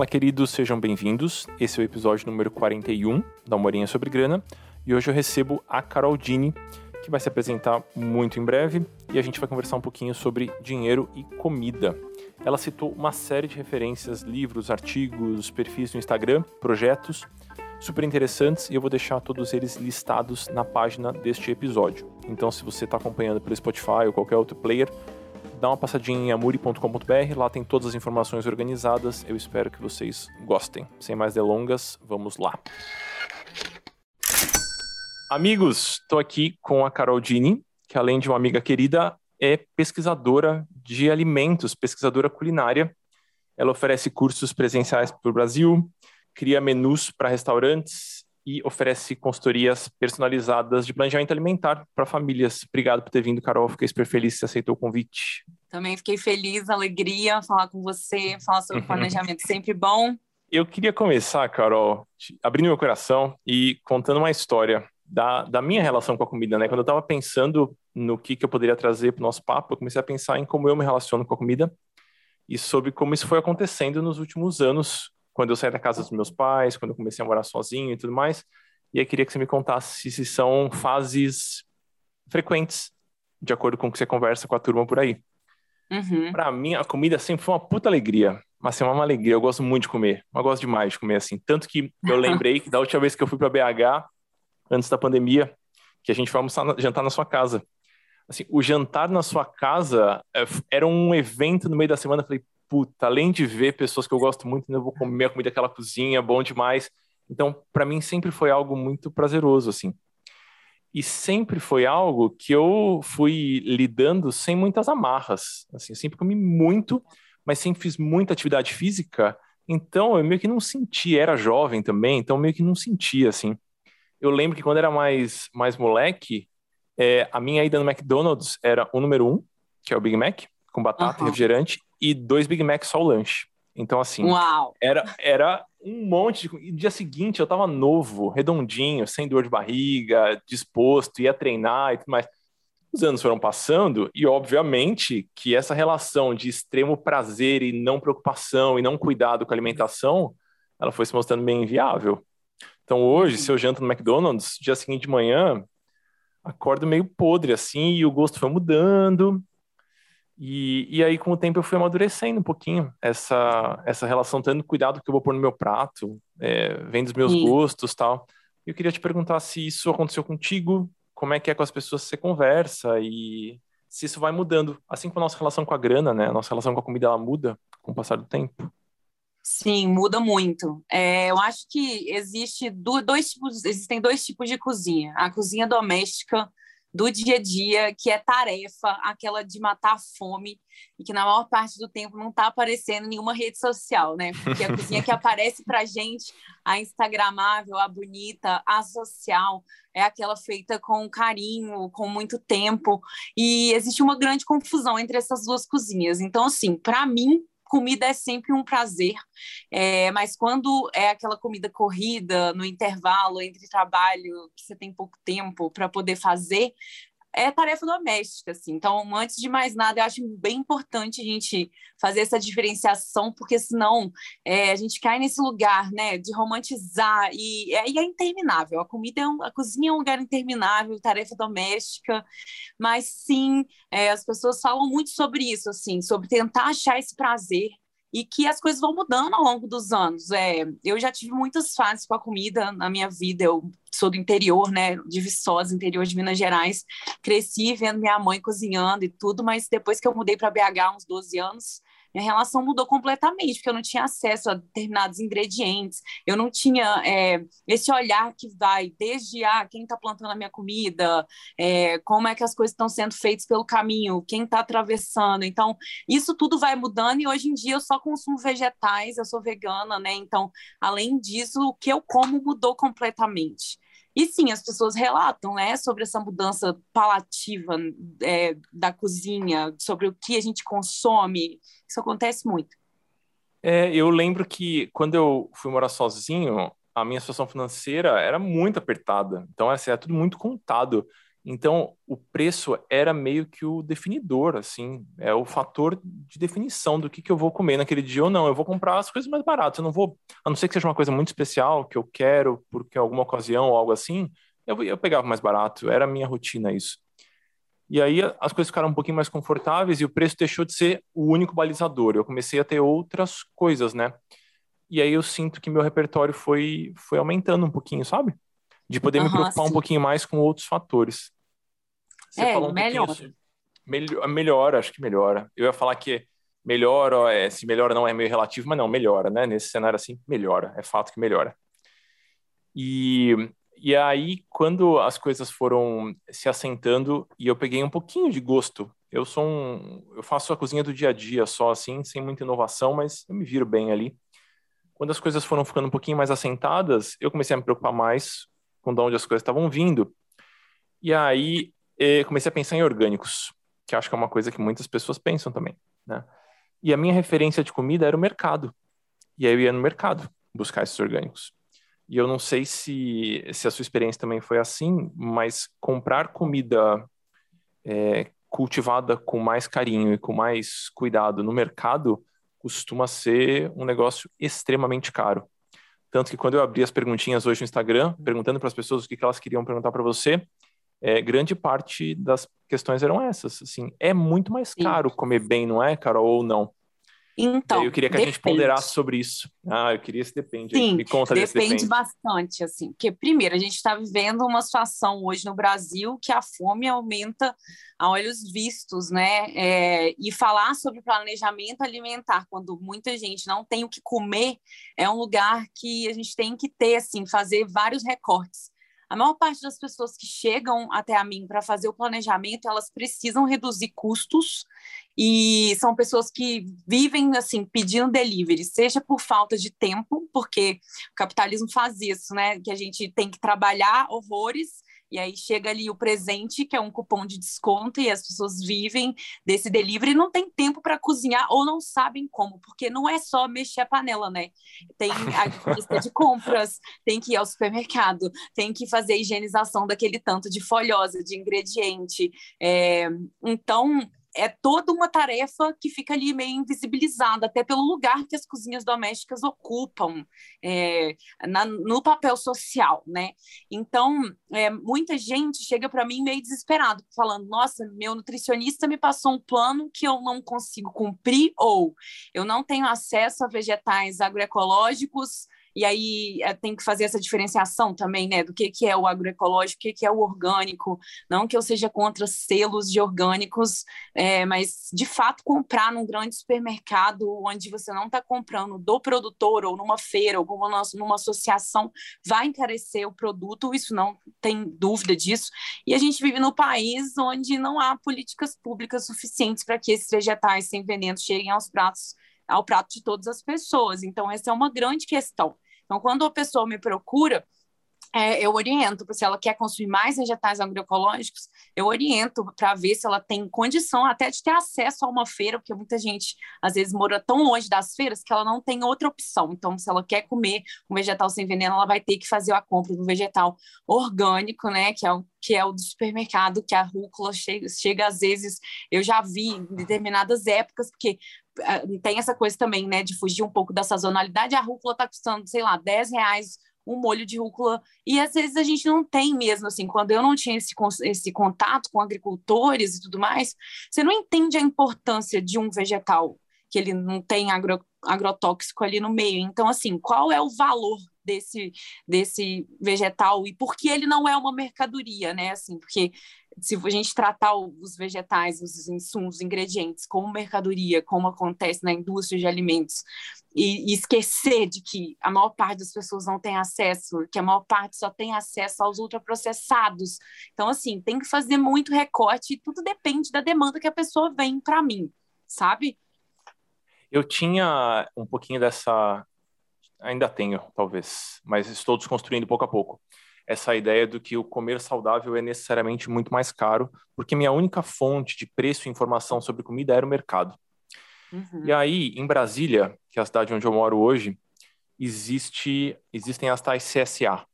Fala, queridos, sejam bem-vindos. Esse é o episódio número 41 da Morinha sobre Grana e hoje eu recebo a Carol Dini, que vai se apresentar muito em breve e a gente vai conversar um pouquinho sobre dinheiro e comida. Ela citou uma série de referências, livros, artigos, perfis no Instagram, projetos super interessantes e eu vou deixar todos eles listados na página deste episódio. Então, se você está acompanhando pelo Spotify ou qualquer outro player, dá uma passadinha em amuri.com.br, lá tem todas as informações organizadas. Eu espero que vocês gostem. Sem mais delongas, vamos lá. Amigos, estou aqui com a Carol Dini, que além de uma amiga querida, é pesquisadora de alimentos, pesquisadora culinária. Ela oferece cursos presenciais para o Brasil, cria menus para restaurantes e oferece consultorias personalizadas de planejamento alimentar para famílias. Obrigado por ter vindo, Carol. Fiquei super feliz que você aceitou o convite. Também fiquei feliz, alegria falar com você, falar sobre planejamento sempre bom. Eu queria começar, Carol, abrindo meu coração e contando uma história da, da minha relação com a comida, né? Quando eu estava pensando no que, que eu poderia trazer para o nosso papo, eu comecei a pensar em como eu me relaciono com a comida e sobre como isso foi acontecendo nos últimos anos quando eu saí da casa dos meus pais, quando eu comecei a morar sozinho e tudo mais. E aí queria que você me contasse se são fases frequentes, de acordo com o que você conversa com a turma por aí. Uhum. Para mim, a comida sempre foi uma puta alegria. Mas assim, uma alegria. Eu gosto muito de comer. Eu gosto demais de comer assim. Tanto que eu lembrei que da última vez que eu fui para BH, antes da pandemia, que a gente foi almoçar, jantar na sua casa. Assim, o jantar na sua casa é, era um evento no meio da semana. Eu falei, puta, além de ver pessoas que eu gosto muito, eu vou comer a comida daquela cozinha, bom demais. Então, para mim sempre foi algo muito prazeroso, assim. E sempre foi algo que eu fui lidando sem muitas amarras, assim, eu sempre comi muito, mas sempre fiz muita atividade física, então eu meio que não sentia, era jovem também, então meio que não sentia, assim. Eu lembro que quando era mais, mais moleque, é, a minha ida no McDonald's era o número um, que é o Big Mac, com batata, uhum. refrigerante, e dois Big Macs só o lanche. Então, assim, Uau. Era, era um monte de. E dia seguinte eu tava novo, redondinho, sem dor de barriga, disposto, ia treinar e tudo mais. Os anos foram passando e, obviamente, que essa relação de extremo prazer e não preocupação e não cuidado com a alimentação, ela foi se mostrando bem inviável. Então, hoje, uhum. se eu janto no McDonald's, dia seguinte de manhã, acordo meio podre, assim, e o gosto foi mudando. E, e aí, com o tempo, eu fui amadurecendo um pouquinho essa, essa relação, tendo cuidado que eu vou pôr no meu prato, é, vem dos meus Sim. gostos tal. Eu queria te perguntar se isso aconteceu contigo, como é que é com as pessoas que você conversa e se isso vai mudando, assim como a nossa relação com a grana, né? A nossa relação com a comida, ela muda com o passar do tempo. Sim, muda muito. É, eu acho que existe dois tipos, existem dois tipos de cozinha. A cozinha doméstica, do dia a dia, que é tarefa, aquela de matar a fome, e que na maior parte do tempo não está aparecendo em nenhuma rede social, né? Porque a cozinha que aparece para gente, a instagramável, a bonita, a social, é aquela feita com carinho, com muito tempo, e existe uma grande confusão entre essas duas cozinhas. Então, assim, para mim, comida é sempre um prazer, é, mas quando é aquela comida corrida, no intervalo entre trabalho, que você tem pouco tempo para poder fazer, é tarefa doméstica, assim. Então, antes de mais nada, eu acho bem importante a gente fazer essa diferenciação, porque senão é, a gente cai nesse lugar, né, de romantizar e, é, e é interminável. A comida, é um, a cozinha é um lugar interminável, tarefa doméstica, mas sim, é, as pessoas falam muito sobre isso, assim, sobre tentar achar esse prazer e que as coisas vão mudando ao longo dos anos. É, eu já tive muitas fases com a comida na minha vida. Eu sou do interior, né, de Viçosa, interior de Minas Gerais. Cresci vendo minha mãe cozinhando e tudo, mas depois que eu mudei para BH, uns 12 anos, minha relação mudou completamente, porque eu não tinha acesso a determinados ingredientes, eu não tinha é, esse olhar que vai desde ah, quem está plantando a minha comida, é, como é que as coisas estão sendo feitas pelo caminho, quem está atravessando. Então, isso tudo vai mudando e hoje em dia eu só consumo vegetais, eu sou vegana, né? Então, além disso, o que eu como mudou completamente. E sim, as pessoas relatam né, sobre essa mudança palativa é, da cozinha, sobre o que a gente consome. Isso acontece muito. É, eu lembro que quando eu fui morar sozinho, a minha situação financeira era muito apertada. Então, assim, é tudo muito contado. Então, o preço era meio que o definidor, assim, é o fator de definição do que, que eu vou comer naquele dia ou não. Eu vou comprar as coisas mais baratas, eu não vou, a não ser que seja uma coisa muito especial, que eu quero, porque alguma ocasião ou algo assim, eu, eu pegava mais barato, era a minha rotina isso. E aí as coisas ficaram um pouquinho mais confortáveis e o preço deixou de ser o único balizador. Eu comecei a ter outras coisas, né? E aí eu sinto que meu repertório foi, foi aumentando um pouquinho, sabe? De poder uhum, me preocupar sim. um pouquinho mais com outros fatores. Você é, um melhora. Melhor, melhora, acho que melhora. Eu ia falar que melhora, é, se melhora não é meio relativo, mas não, melhora, né? Nesse cenário assim, melhora, é fato que melhora. E, e aí, quando as coisas foram se assentando e eu peguei um pouquinho de gosto, eu sou um, eu faço a cozinha do dia a dia só assim, sem muita inovação, mas eu me viro bem ali. Quando as coisas foram ficando um pouquinho mais assentadas, eu comecei a me preocupar mais com de onde as coisas estavam vindo. E aí eh, comecei a pensar em orgânicos, que acho que é uma coisa que muitas pessoas pensam também, né? E a minha referência de comida era o mercado. E aí eu ia no mercado buscar esses orgânicos. E eu não sei se, se a sua experiência também foi assim, mas comprar comida é, cultivada com mais carinho e com mais cuidado no mercado costuma ser um negócio extremamente caro. Tanto que quando eu abri as perguntinhas hoje no Instagram, perguntando para as pessoas o que, que elas queriam perguntar para você, é, grande parte das questões eram essas. Assim, é muito mais caro Sim. comer bem, não é, Carol, ou não? Então, eu queria que depende. a gente ponderasse sobre isso. Ah, eu queria esse depende. Sim, Me conta depende, depende bastante, assim. Porque, primeiro, a gente está vivendo uma situação hoje no Brasil que a fome aumenta a olhos vistos, né? É, e falar sobre planejamento alimentar quando muita gente não tem o que comer é um lugar que a gente tem que ter, assim, fazer vários recortes. A maior parte das pessoas que chegam até a mim para fazer o planejamento, elas precisam reduzir custos e são pessoas que vivem assim pedindo delivery, seja por falta de tempo, porque o capitalismo faz isso, né? Que a gente tem que trabalhar horrores e aí chega ali o presente, que é um cupom de desconto, e as pessoas vivem desse delivery e não tem tempo para cozinhar ou não sabem como, porque não é só mexer a panela, né? Tem a lista de compras, tem que ir ao supermercado, tem que fazer a higienização daquele tanto de folhosa, de ingrediente. É, então, é toda uma tarefa que fica ali meio invisibilizada, até pelo lugar que as cozinhas domésticas ocupam é, na, no papel social, né? Então, é, muita gente chega para mim meio desesperado, falando: nossa, meu nutricionista me passou um plano que eu não consigo cumprir, ou eu não tenho acesso a vegetais agroecológicos e aí é, tem que fazer essa diferenciação também, né, do que, que é o agroecológico, o que, que é o orgânico. Não que eu seja contra selos de orgânicos, é, mas de fato comprar num grande supermercado onde você não está comprando do produtor ou numa feira ou numa, numa associação vai encarecer o produto, isso não tem dúvida disso. E a gente vive no país onde não há políticas públicas suficientes para que esses vegetais sem veneno cheguem aos pratos ao prato de todas as pessoas. Então, essa é uma grande questão. Então, quando a pessoa me procura, é, eu oriento, se ela quer consumir mais vegetais agroecológicos, eu oriento para ver se ela tem condição até de ter acesso a uma feira, porque muita gente às vezes mora tão longe das feiras que ela não tem outra opção. Então, se ela quer comer um vegetal sem veneno, ela vai ter que fazer a compra do vegetal orgânico, né, que é o que é o do supermercado, que a rúcula chega, chega às vezes, eu já vi em determinadas épocas, porque ah, tem essa coisa também, né, de fugir um pouco da sazonalidade, a rúcula está custando, sei lá, 10 reais um molho de rúcula. E às vezes a gente não tem mesmo, assim, quando eu não tinha esse, esse contato com agricultores e tudo mais, você não entende a importância de um vegetal, que ele não tem agro, agrotóxico ali no meio. Então, assim, qual é o valor desse, desse vegetal e por que ele não é uma mercadoria, né? Assim, porque se a gente tratar os vegetais, os insumos, os ingredientes como mercadoria, como acontece na indústria de alimentos, e, e, esquecer de que a maior parte das pessoas não tem acesso, que a maior parte só tem acesso aos ultraprocessados. Então, assim, tem que fazer muito recorte e tudo depende da demanda que a pessoa vem para mim, sabe? Eu tinha um pouquinho dessa. Ainda tenho, talvez, mas estou desconstruindo pouco a pouco essa ideia do que o comer saudável é necessariamente muito mais caro, porque minha única fonte de preço e informação sobre comida era o mercado. Uhum. E aí, em Brasília, que é a cidade onde eu moro hoje, existe, existem as tais CSA,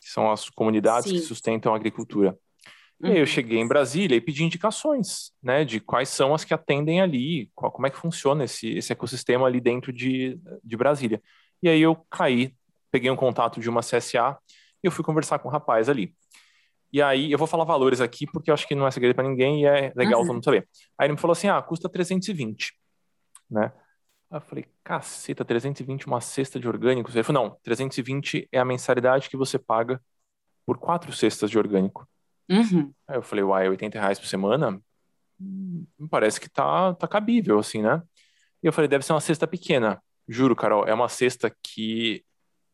que são as comunidades Sim. que sustentam a agricultura. Uhum. E aí eu uhum. cheguei em Brasília e pedi indicações, né, de quais são as que atendem ali, qual, como é que funciona esse, esse ecossistema ali dentro de, de Brasília. E aí eu caí, peguei um contato de uma CSA e eu fui conversar com o um rapaz ali. E aí, eu vou falar valores aqui, porque eu acho que não é segredo para ninguém e é legal uhum. todo mundo saber. Aí ele me falou assim: ah, custa 320, né? Aí eu falei, caceta, 320 uma cesta de orgânicos? Ele falou, não, 320 é a mensalidade que você paga por quatro cestas de orgânico. Uhum. Aí eu falei, uai, 80 reais por semana? Hum, parece que tá, tá cabível, assim, né? E eu falei, deve ser uma cesta pequena. Juro, Carol, é uma cesta que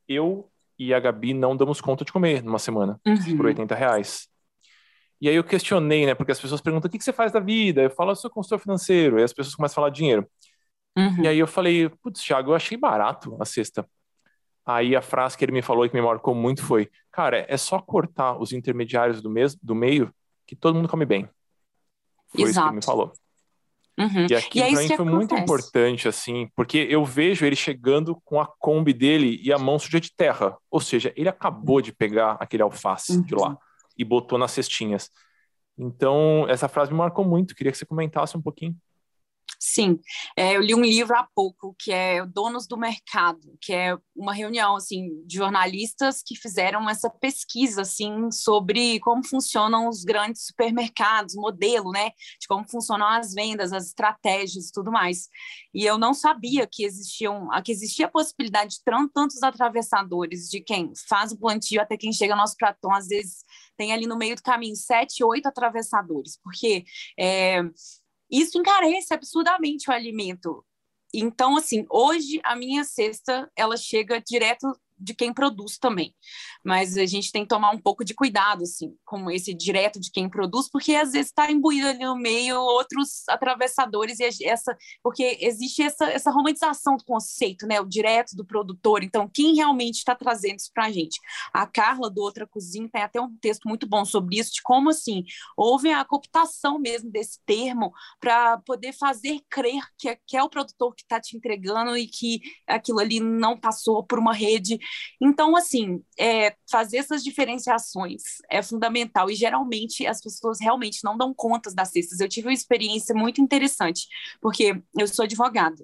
eu e a Gabi não damos conta de comer numa semana uhum. por 80 reais. E aí eu questionei, né? Porque as pessoas perguntam o que, que você faz da vida? Eu falo, eu sou consultor financeiro. E as pessoas começam a falar dinheiro. Uhum. E aí eu falei, putz, Thiago, eu achei barato a cesta. Aí a frase que ele me falou e que me marcou muito foi: Cara, é só cortar os intermediários do, mes do meio que todo mundo come bem. Foi Exato. isso que ele me falou. Uhum. E aqui é para mim foi acontece. muito importante, assim, porque eu vejo ele chegando com a Kombi dele e a mão suja de terra. Ou seja, ele acabou de pegar aquele alface uhum. de lá uhum. e botou nas cestinhas. Então, essa frase me marcou muito. Queria que você comentasse um pouquinho. Sim, é, eu li um livro há pouco que é Donos do Mercado, que é uma reunião assim de jornalistas que fizeram essa pesquisa assim sobre como funcionam os grandes supermercados, modelo, né, de como funcionam as vendas, as estratégias e tudo mais. E eu não sabia que existiam, que existia a possibilidade de tantos atravessadores de quem faz o plantio até quem chega ao nosso pratão, às vezes tem ali no meio do caminho sete, oito atravessadores, porque é, isso encarece absurdamente o alimento. Então, assim, hoje a minha cesta ela chega direto de quem produz também. Mas a gente tem que tomar um pouco de cuidado, assim, com esse direto de quem produz, porque às vezes está imbuído ali no meio outros atravessadores e essa, porque existe essa, essa romantização do conceito, né, o direto do produtor. Então, quem realmente está trazendo isso para a gente? A Carla do Outra Cozinha tem até um texto muito bom sobre isso, de como assim houve a cooptação mesmo desse termo para poder fazer crer que é, que é o produtor que está te entregando e que aquilo ali não passou por uma rede então, assim, é, fazer essas diferenciações é fundamental e geralmente as pessoas realmente não dão conta das cestas. Eu tive uma experiência muito interessante, porque eu sou advogada.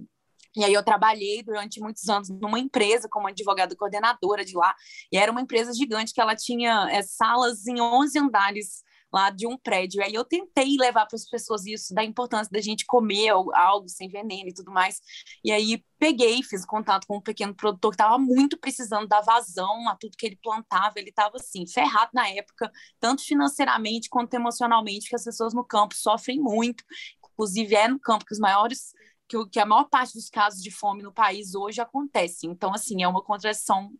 E aí eu trabalhei durante muitos anos numa empresa como advogada coordenadora de lá, e era uma empresa gigante que ela tinha é, salas em 11 andares lá de um prédio. Aí eu tentei levar para as pessoas isso, da importância da gente comer algo sem veneno e tudo mais. E aí peguei, fiz contato com um pequeno produtor que estava muito precisando da vazão a tudo que ele plantava. Ele estava assim, ferrado na época, tanto financeiramente quanto emocionalmente, porque as pessoas no campo sofrem muito. Inclusive, é no campo que os maiores que, que a maior parte dos casos de fome no país hoje acontece. Então, assim, é uma contradição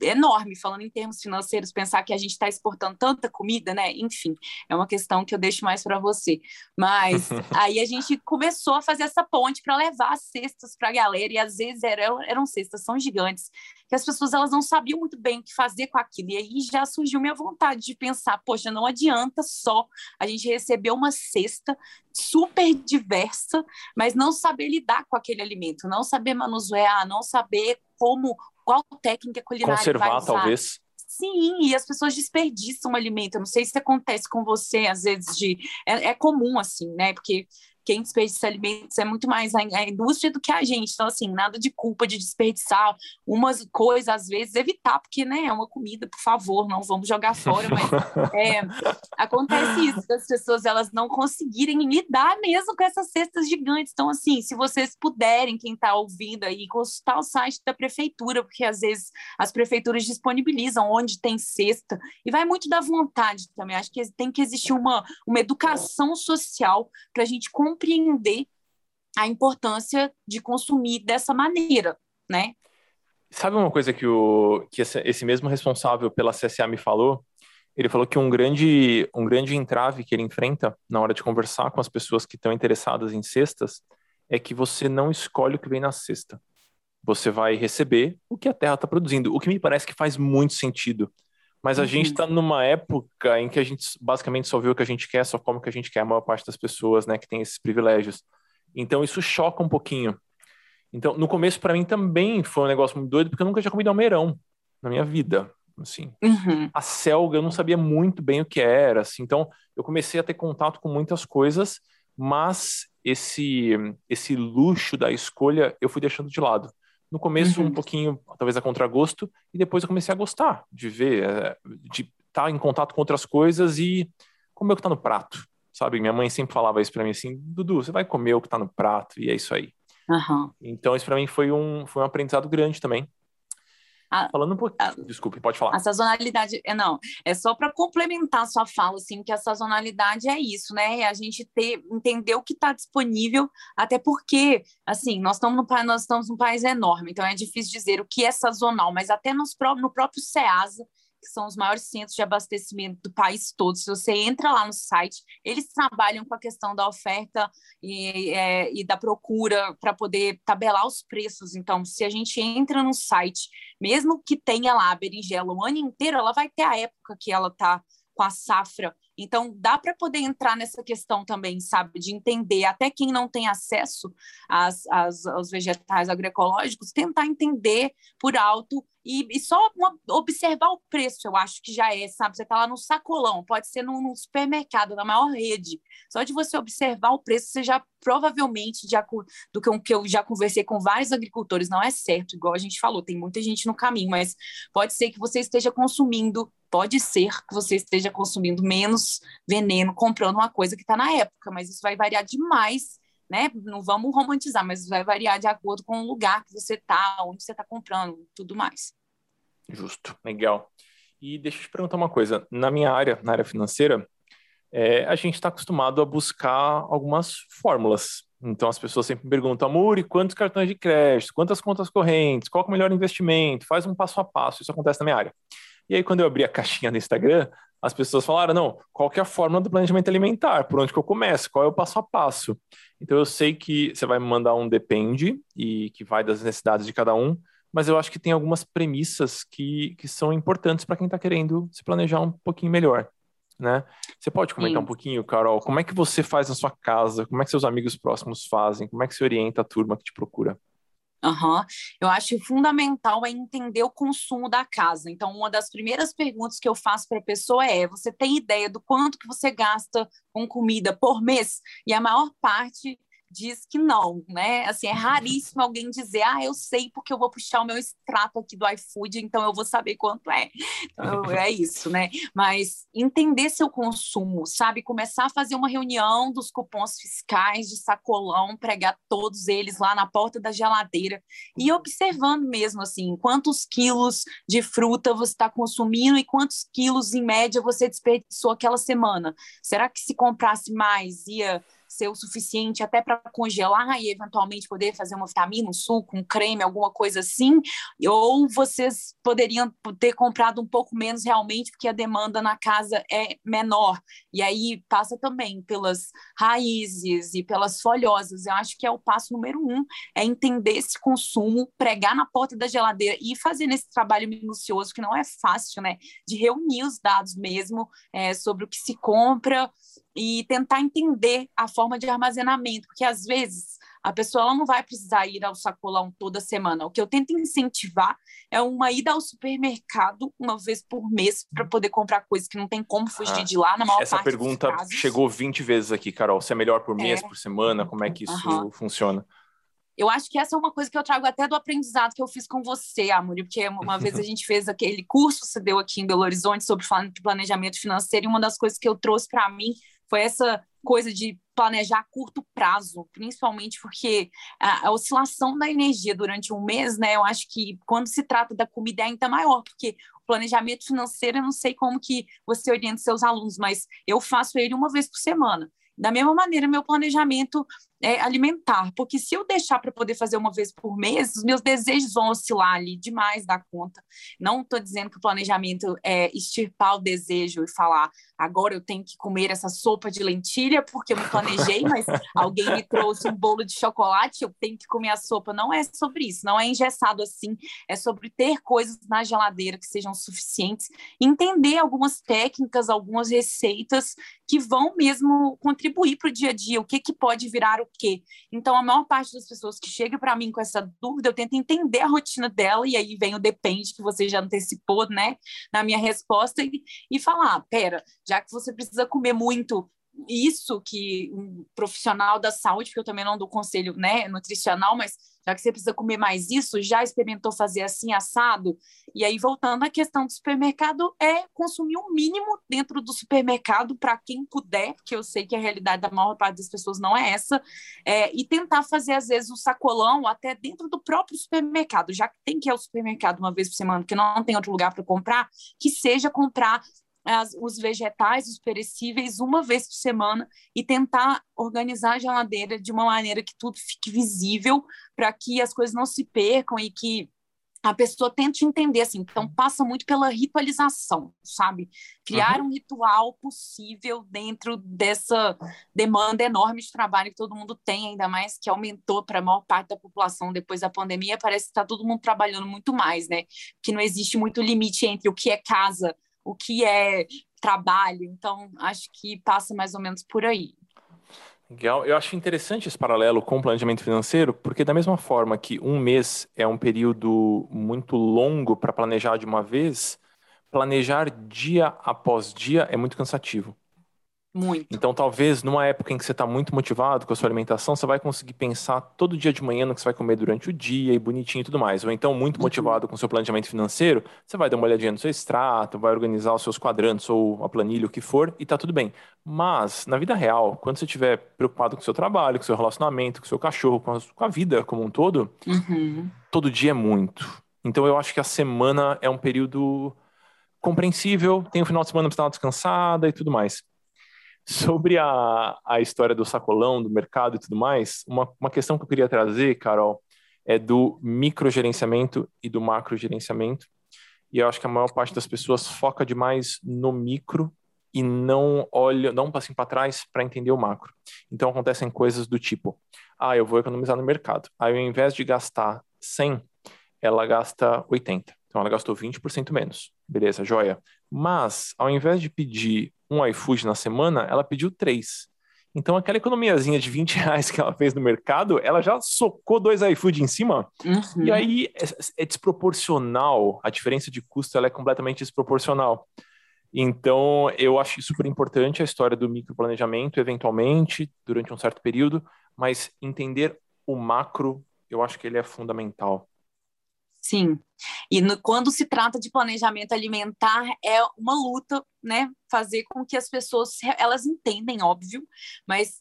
enorme, falando em termos financeiros, pensar que a gente está exportando tanta comida, né? Enfim, é uma questão que eu deixo mais para você. Mas aí a gente começou a fazer essa ponte para levar cestas para a galera, e às vezes eram, eram cestas são gigantes, que as pessoas elas não sabiam muito bem o que fazer com aquilo. E aí já surgiu minha vontade de pensar, poxa, não adianta só a gente receber uma cesta super diversa, mas não saber lidar com aquele alimento, não saber manusear, não saber como qual técnica culinária Conservar, vai usar. talvez. Sim, e as pessoas desperdiçam o alimento. Eu não sei se acontece com você, às vezes, de. É, é comum, assim, né? Porque quem desperdiça alimentos é muito mais a, a, indústria do que a gente. Então, assim, nada de culpa de desperdiçar umas coisas, às vezes, evitar, porque, né, é uma comida, por favor, não vamos jogar fora, mas é, acontece isso, das pessoas, elas não conseguirem lidar mesmo com essas cestas gigantes. Então, assim, se vocês puderem, quem está ouvindo aí, consultar o site da prefeitura, porque às vezes as prefeituras disponibilizam onde tem cesta, e vai muito da vontade também. Acho que tem que existir uma, uma educação social para a gente compreender a importância de consumir dessa maneira, né? Sabe uma coisa que, o, que esse mesmo responsável pela CSA me falou? Ele falou que um grande, um grande entrave que ele enfrenta na hora de conversar com as pessoas que estão interessadas em cestas é que você não escolhe o que vem na cesta. Você vai receber o que a terra está produzindo, o que me parece que faz muito sentido. Mas a uhum. gente está numa época em que a gente basicamente só vê o que a gente quer, só come o que a gente quer, a maior parte das pessoas, né, que tem esses privilégios. Então isso choca um pouquinho. Então, no começo, para mim também foi um negócio muito doido, porque eu nunca tinha comido almeirão na minha vida. assim. Uhum. A selga eu não sabia muito bem o que era, assim, então eu comecei a ter contato com muitas coisas, mas esse esse luxo da escolha eu fui deixando de lado. No começo uhum. um pouquinho, talvez a contragosto, e depois eu comecei a gostar de ver, eh, de estar tá em contato com outras coisas e comer o que está no prato, sabe? Minha mãe sempre falava isso para mim assim, Dudu, você vai comer o que está no prato e é isso aí. Uhum. Então isso para mim foi um foi um aprendizado grande também. A, Falando um pouquinho, desculpe, pode falar. A sazonalidade, é não, é só para complementar a sua fala, assim, que a sazonalidade é isso, né? É a gente ter, entender o que está disponível, até porque, assim, nós estamos, no, nós estamos num país enorme, então é difícil dizer o que é sazonal, mas até nos, no próprio SEASA, que são os maiores centros de abastecimento do país todo. Se você entra lá no site, eles trabalham com a questão da oferta e, é, e da procura para poder tabelar os preços. Então, se a gente entra no site, mesmo que tenha lá a berinjela o ano inteiro, ela vai ter a época que ela está com a safra então, dá para poder entrar nessa questão também, sabe, de entender, até quem não tem acesso às, às, aos vegetais agroecológicos, tentar entender por alto e, e só uma, observar o preço, eu acho que já é, sabe? Você está lá no sacolão, pode ser num, num, supermercado, na maior rede. Só de você observar o preço, você já provavelmente, já, do que, que eu já conversei com vários agricultores, não é certo, igual a gente falou, tem muita gente no caminho, mas pode ser que você esteja consumindo pode ser que você esteja consumindo menos veneno comprando uma coisa que está na época, mas isso vai variar demais, né? Não vamos romantizar, mas vai variar de acordo com o lugar que você está, onde você está comprando, tudo mais. Justo, legal. E deixa eu te perguntar uma coisa. Na minha área, na área financeira, é, a gente está acostumado a buscar algumas fórmulas. Então as pessoas sempre me perguntam, Amor, quantos cartões de crédito, quantas contas correntes, qual é o melhor investimento? Faz um passo a passo. Isso acontece na minha área. E aí, quando eu abri a caixinha no Instagram, as pessoas falaram: não, qual que é a fórmula do planejamento alimentar? Por onde que eu começo? Qual é o passo a passo? Então, eu sei que você vai me mandar um depende e que vai das necessidades de cada um, mas eu acho que tem algumas premissas que, que são importantes para quem está querendo se planejar um pouquinho melhor. Né? Você pode comentar Sim. um pouquinho, Carol, como é que você faz na sua casa? Como é que seus amigos próximos fazem? Como é que você orienta a turma que te procura? Uhum. Eu acho fundamental é entender o consumo da casa. Então, uma das primeiras perguntas que eu faço para a pessoa é: você tem ideia do quanto que você gasta com comida por mês? E a maior parte diz que não, né? Assim, é raríssimo alguém dizer, ah, eu sei porque eu vou puxar o meu extrato aqui do iFood, então eu vou saber quanto é. Então, é isso, né? Mas entender seu consumo, sabe? Começar a fazer uma reunião dos cupons fiscais de sacolão, pregar todos eles lá na porta da geladeira e observando mesmo, assim, quantos quilos de fruta você está consumindo e quantos quilos, em média, você desperdiçou aquela semana. Será que se comprasse mais ia ser o suficiente até para congelar e eventualmente poder fazer uma vitamina, um suco, um creme, alguma coisa assim, ou vocês poderiam ter comprado um pouco menos realmente porque a demanda na casa é menor. E aí passa também pelas raízes e pelas folhosas. Eu acho que é o passo número um, é entender esse consumo, pregar na porta da geladeira e fazer nesse trabalho minucioso, que não é fácil, né? De reunir os dados mesmo é, sobre o que se compra e tentar entender a forma de armazenamento, porque às vezes a pessoa não vai precisar ir ao sacolão toda semana. O que eu tento incentivar é uma ida ao supermercado uma vez por mês para poder comprar coisas que não tem como fugir ah, de lá na maior essa pergunta chegou 20 vezes aqui, Carol. Se é melhor por mês, é. por semana, como é que isso uhum. funciona? Eu acho que essa é uma coisa que eu trago até do aprendizado que eu fiz com você, Amor, porque uma vez a gente fez aquele curso, você deu aqui em Belo Horizonte sobre planejamento financeiro, e uma das coisas que eu trouxe para mim foi essa coisa de planejar a curto prazo, principalmente porque a, a, oscilação da energia durante um mês, né? Eu acho que quando se trata da comida é ainda maior, porque o planejamento financeiro, eu não sei como que você orienta seus alunos, mas eu faço ele uma vez por semana. Da mesma maneira, meu planejamento é, alimentar, porque se eu deixar para poder fazer uma vez por mês, os meus desejos vão oscilar ali demais da conta. Não estou dizendo que o planejamento é extirpar o desejo e falar agora eu tenho que comer essa sopa de lentilha porque eu me planejei, mas alguém me trouxe um bolo de chocolate, eu tenho que comer a sopa. Não é sobre isso, não é engessado assim, é sobre ter coisas na geladeira que sejam suficientes, entender algumas técnicas, algumas receitas que vão mesmo contribuir para o dia a dia, o que, que pode virar o o quê? Então, a maior parte das pessoas que chega para mim com essa dúvida, eu tento entender a rotina dela, e aí vem o depende, que você já antecipou, né, na minha resposta, e, e falar: ah, pera, já que você precisa comer muito isso que um profissional da saúde, porque eu também não dou conselho né, nutricional, mas já que você precisa comer mais isso, já experimentou fazer assim assado? E aí, voltando à questão do supermercado, é consumir o mínimo dentro do supermercado para quem puder, porque eu sei que a realidade da maior parte das pessoas não é essa, é, e tentar fazer, às vezes, o sacolão até dentro do próprio supermercado, já que tem que ir ao supermercado uma vez por semana, porque não tem outro lugar para comprar, que seja comprar as, os vegetais, os perecíveis, uma vez por semana e tentar organizar a geladeira de uma maneira que tudo fique visível, para que as coisas não se percam e que a pessoa tente entender assim. Então, passa muito pela ritualização, sabe? Criar uhum. um ritual possível dentro dessa demanda enorme de trabalho que todo mundo tem, ainda mais que aumentou para a maior parte da população depois da pandemia. Parece que está todo mundo trabalhando muito mais, né? Que não existe muito limite entre o que é casa o que é trabalho. Então, acho que passa mais ou menos por aí. Legal. Eu acho interessante esse paralelo com o planejamento financeiro, porque da mesma forma que um mês é um período muito longo para planejar de uma vez, planejar dia após dia é muito cansativo. Muito. Então, talvez numa época em que você está muito motivado com a sua alimentação, você vai conseguir pensar todo dia de manhã no que você vai comer durante o dia e bonitinho e tudo mais. Ou então, muito uhum. motivado com o seu planejamento financeiro, você vai dar uma olhadinha no seu extrato, vai organizar os seus quadrantes ou a planilha, o que for, e tá tudo bem. Mas, na vida real, quando você estiver preocupado com o seu trabalho, com o seu relacionamento, com o seu cachorro, com a, com a vida como um todo, uhum. todo dia é muito. Então, eu acho que a semana é um período compreensível, tem o final de semana para estar descansada e tudo mais. Sobre a, a história do sacolão, do mercado e tudo mais, uma, uma questão que eu queria trazer, Carol, é do microgerenciamento e do macrogerenciamento. E eu acho que a maior parte das pessoas foca demais no micro e não olha, dá um para trás para entender o macro. Então acontecem coisas do tipo: ah, eu vou economizar no mercado. Aí ao invés de gastar 100, ela gasta 80. Então ela gastou 20% menos. Beleza, joia. Mas ao invés de pedir um iFood na semana, ela pediu três. Então, aquela economiazinha de 20 reais que ela fez no mercado, ela já socou dois iFood em cima. Uhum. E aí é, é, desproporcional. A diferença de custo ela é completamente desproporcional. Então, eu acho super importante a história do microplanejamento, eventualmente, durante um certo período, mas entender o macro, eu acho que ele é fundamental. Sim. E no, quando se trata de planejamento alimentar, é uma luta, né? Fazer com que as pessoas, elas entendem, óbvio, mas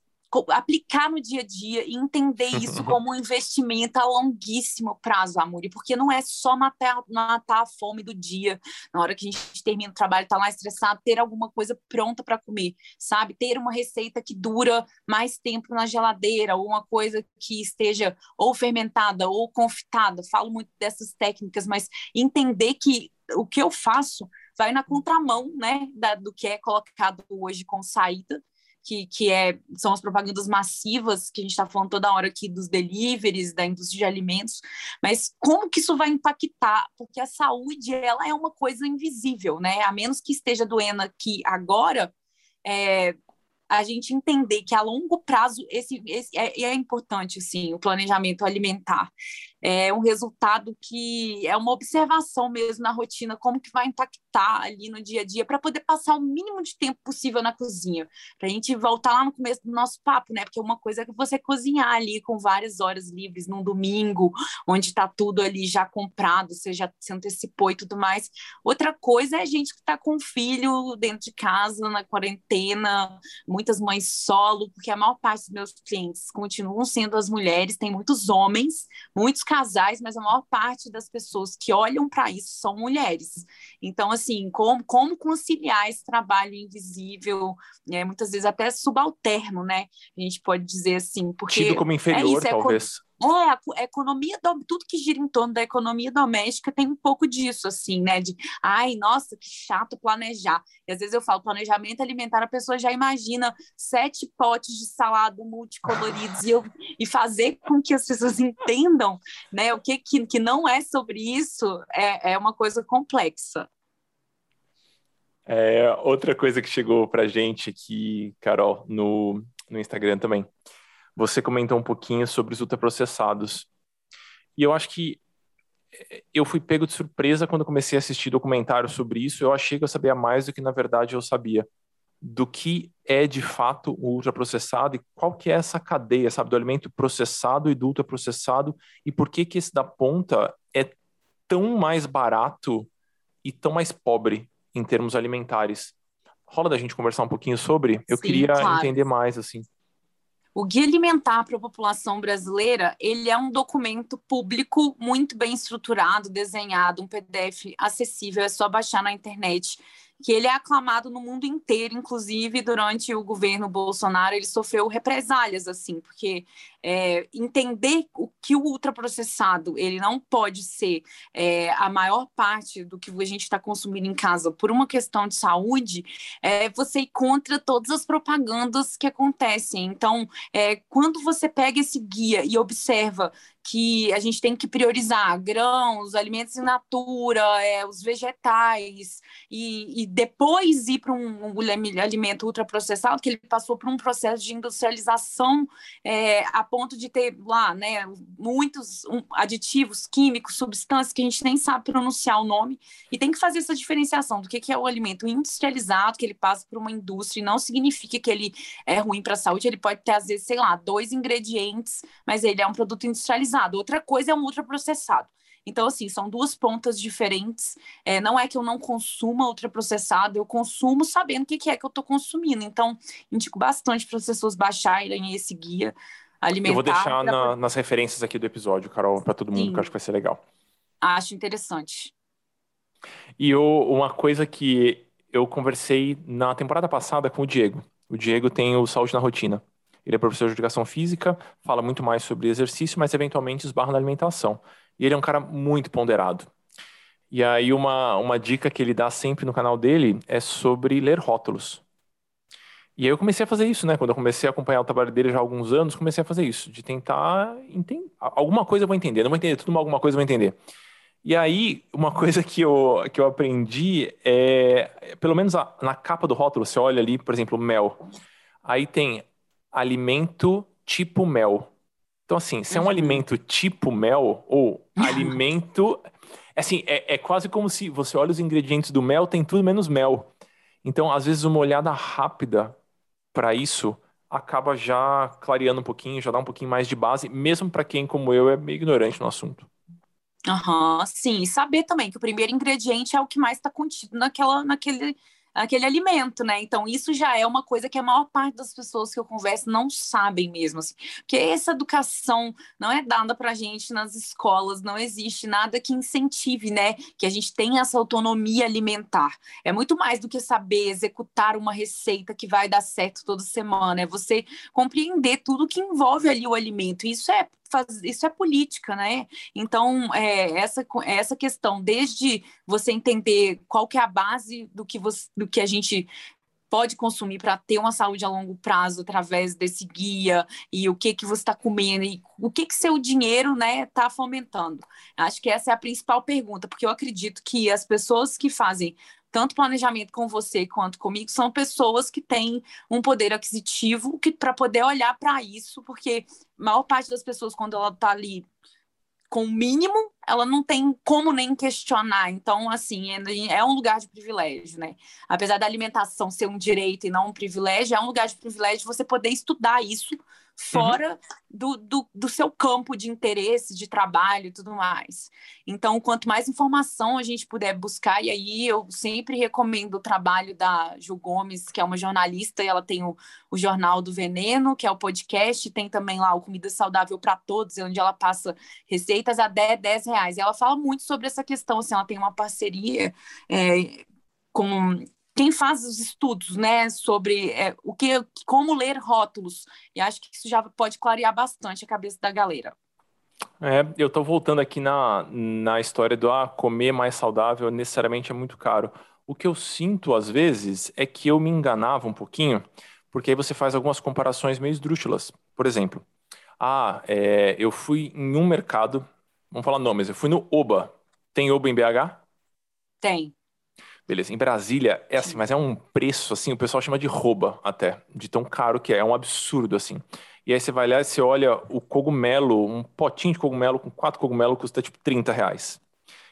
aplicar no dia a dia e entender isso como um investimento a longuíssimo prazo, Amuri, porque não é só matar, matar a fome do dia, na hora que a gente termina o trabalho, tá lá estressado, ter alguma coisa pronta para comer, sabe? Ter uma receita que dura mais tempo na geladeira, ou uma coisa que esteja ou fermentada ou confitada. Falo muito dessas técnicas, mas entender que o que eu faço vai na contramão, né, da, do que é colocado hoje com saída que, que é, são as propagandas massivas, que a gente está falando toda hora aqui dos deliveries, da indústria de alimentos, mas como que isso vai impactar? Porque a saúde, ela é uma coisa invisível, né? A menos que esteja doendo aqui agora, é, a gente entender que a longo prazo esse, esse é, é, importante sim o planejamento alimentar é um resultado que é uma observação mesmo na rotina como que vai impactar ali no dia a dia para poder passar o mínimo de tempo possível na cozinha. Para a gente voltar lá no começo do nosso papo né porque uma coisa é que você cozinhar ali com várias horas livres num domingo onde está tudo ali já comprado você já se antecipou e tudo mais. Outra coisa é a gente que está com filho dentro de casa na quarentena muitas mães solo, porque a maior parte dos meus clientes continuam sendo as mulheres, tem muitos homens, muitos casais, mas a maior parte das pessoas que olham para isso são mulheres. Então, assim, como, como conciliar esse trabalho invisível, é, muitas vezes até subalterno, né? A gente pode dizer assim, porque... Tido como inferior, é isso, talvez. É, a, a economia, tudo que gira em torno da economia doméstica tem um pouco disso, assim, né? De, ai, nossa, que chato planejar. E às vezes eu falo planejamento alimentar, a pessoa já imagina sete potes de salada multicoloridos e, eu, e fazer com que as pessoas entendam, né? O que, que, que não é sobre isso é, é uma coisa complexa. É, outra coisa que chegou pra gente aqui, Carol, no, no Instagram também você comentou um pouquinho sobre os ultraprocessados. E eu acho que eh, eu fui pego de surpresa quando comecei a assistir documentários sobre isso. Eu achei que eu sabia mais do que na verdade eu sabia do que é de fato o ultraprocessado e qual que é essa cadeia, sabe, do alimento processado e do ultraprocessado e por que que esse da ponta é tão mais barato e tão mais pobre em termos alimentares. Rola da gente conversar um pouquinho sobre? Eu Sim, queria claro. entender mais assim. O Guia Alimentar para a População Brasileira, ele é um documento público muito bem estruturado, desenhado, um PDF acessível, é só baixar na internet que ele é aclamado no mundo inteiro, inclusive durante o governo Bolsonaro, ele sofreu represálias, assim, porque é, entender o que o ultraprocessado ele não pode ser é, a maior parte do que a gente está consumindo em casa por uma questão de saúde, é, você ir contra todas as propagandas que acontecem. Então, é, quando você pega esse guia e observa que a gente tem que priorizar grãos, alimentos in natura, é, os vegetais, e, e depois ir para um, um, alimento ultraprocessado, que ele passou por um processo de industrialização é, a ponto de ter lá né, muitos aditivos químicos, substâncias que a gente nem sabe pronunciar o nome, e tem que fazer essa diferenciação do que, que é o alimento industrializado, que ele passa por uma indústria, e não significa que ele é ruim para a saúde, ele pode ter, às vezes, sei lá, dois ingredientes, mas ele é um produto industrializado industrializado, outra coisa é um ultraprocessado. Então, assim, são duas pontas diferentes. É, não é que eu não consuma ultraprocessado, eu consumo sabendo o que, que é que eu estou consumindo. Então, indico bastante para as pessoas baixarem esse guia alimentar. Eu vou deixar na, nas referências aqui do episódio, Carol, para todo mundo, Sim. que eu acho que vai ser legal. Acho interessante. E eu, uma coisa que eu conversei na temporada passada com o Diego. O Diego tem o Saúde na Rotina. Ele é professor de educação física, fala muito mais sobre exercício, mas eventualmente esbarra na alimentação. E ele é um cara muito ponderado. E aí uma, uma dica que ele dá sempre no canal dele é sobre ler rótulos. E aí eu comecei a fazer isso, né? Quando eu comecei a acompanhar o trabalho dele já há alguns anos, comecei a fazer isso, de tentar entender. Alguma coisa eu vou entender, não vou entender tudo, mas alguma coisa eu vou entender. E aí, uma coisa que eu, que eu aprendi é, pelo menos a, na capa do rótulo, você olha ali, por exemplo, mel. Aí tem alimento tipo mel. Então, assim, se é um uhum. alimento tipo mel, ou alimento. Assim, é, é quase como se você olha os ingredientes do mel, tem tudo menos mel. Então, às vezes, uma olhada rápida para isso acaba já clareando um pouquinho, já dá um pouquinho mais de base, mesmo para quem, como eu, é meio ignorante no assunto. Aham, uhum, sim. E saber também que o primeiro ingrediente é o que mais está contido naquela, naquele aquele alimento, né? Então, isso já é uma coisa que a maior parte das pessoas que eu converso não sabem mesmo, assim, porque essa educação não é dada para a gente nas escolas, não existe nada que incentive, né, que a gente tenha essa autonomia alimentar. É muito mais do que saber executar uma receita que vai dar certo toda semana, é você compreender tudo que envolve ali o alimento. Isso é faz, isso é política, né? Então, é, essa, essa questão, desde você entender qual que é a base do que, você, do que a gente pode consumir para ter uma saúde a longo prazo através desse guia e o que que você está comendo e o que que seu dinheiro né está fomentando acho que essa é a principal pergunta porque eu acredito que as pessoas que fazem tanto planejamento com você quanto comigo, são pessoas que têm um poder aquisitivo que para poder olhar para isso, porque a maior parte das pessoas, quando ela está ali com o mínimo, ela não tem como nem questionar. Então, assim, é, um lugar de privilégio, né? Apesar da alimentação ser um direito e não um privilégio, é um lugar de privilégio você poder estudar isso fora uhum. do, do, do, seu campo de interesse, de trabalho e tudo mais. Então, quanto mais informação a gente puder buscar, e aí eu sempre recomendo o trabalho da Ju Gomes, que é uma jornalista, e ela tem o, o Jornal do Veneno, que é o podcast, tem também lá o Comida Saudável para Todos, onde ela passa receitas a 10, 10 reais. E ela fala muito sobre essa questão, assim, ela tem uma parceria é, com quem faz os estudos, né, sobre é, o que, como ler rótulos. E acho que isso já pode clarear bastante a cabeça da galera. É, eu estou voltando aqui na, na história do ah, comer mais saudável necessariamente é muito caro. O que eu sinto às vezes é que eu me enganava um pouquinho, porque aí você faz algumas comparações meio esdrúxulas. Por exemplo, ah, é, eu fui em um mercado, vamos falar nomes, eu fui no Oba. Tem Oba em BH? Tem. Beleza, em Brasília é assim, mas é um preço assim, o pessoal chama de rouba até, de tão caro que é, é um absurdo assim. E aí você vai lá e você olha o cogumelo, um potinho de cogumelo com quatro cogumelos custa tipo 30 reais.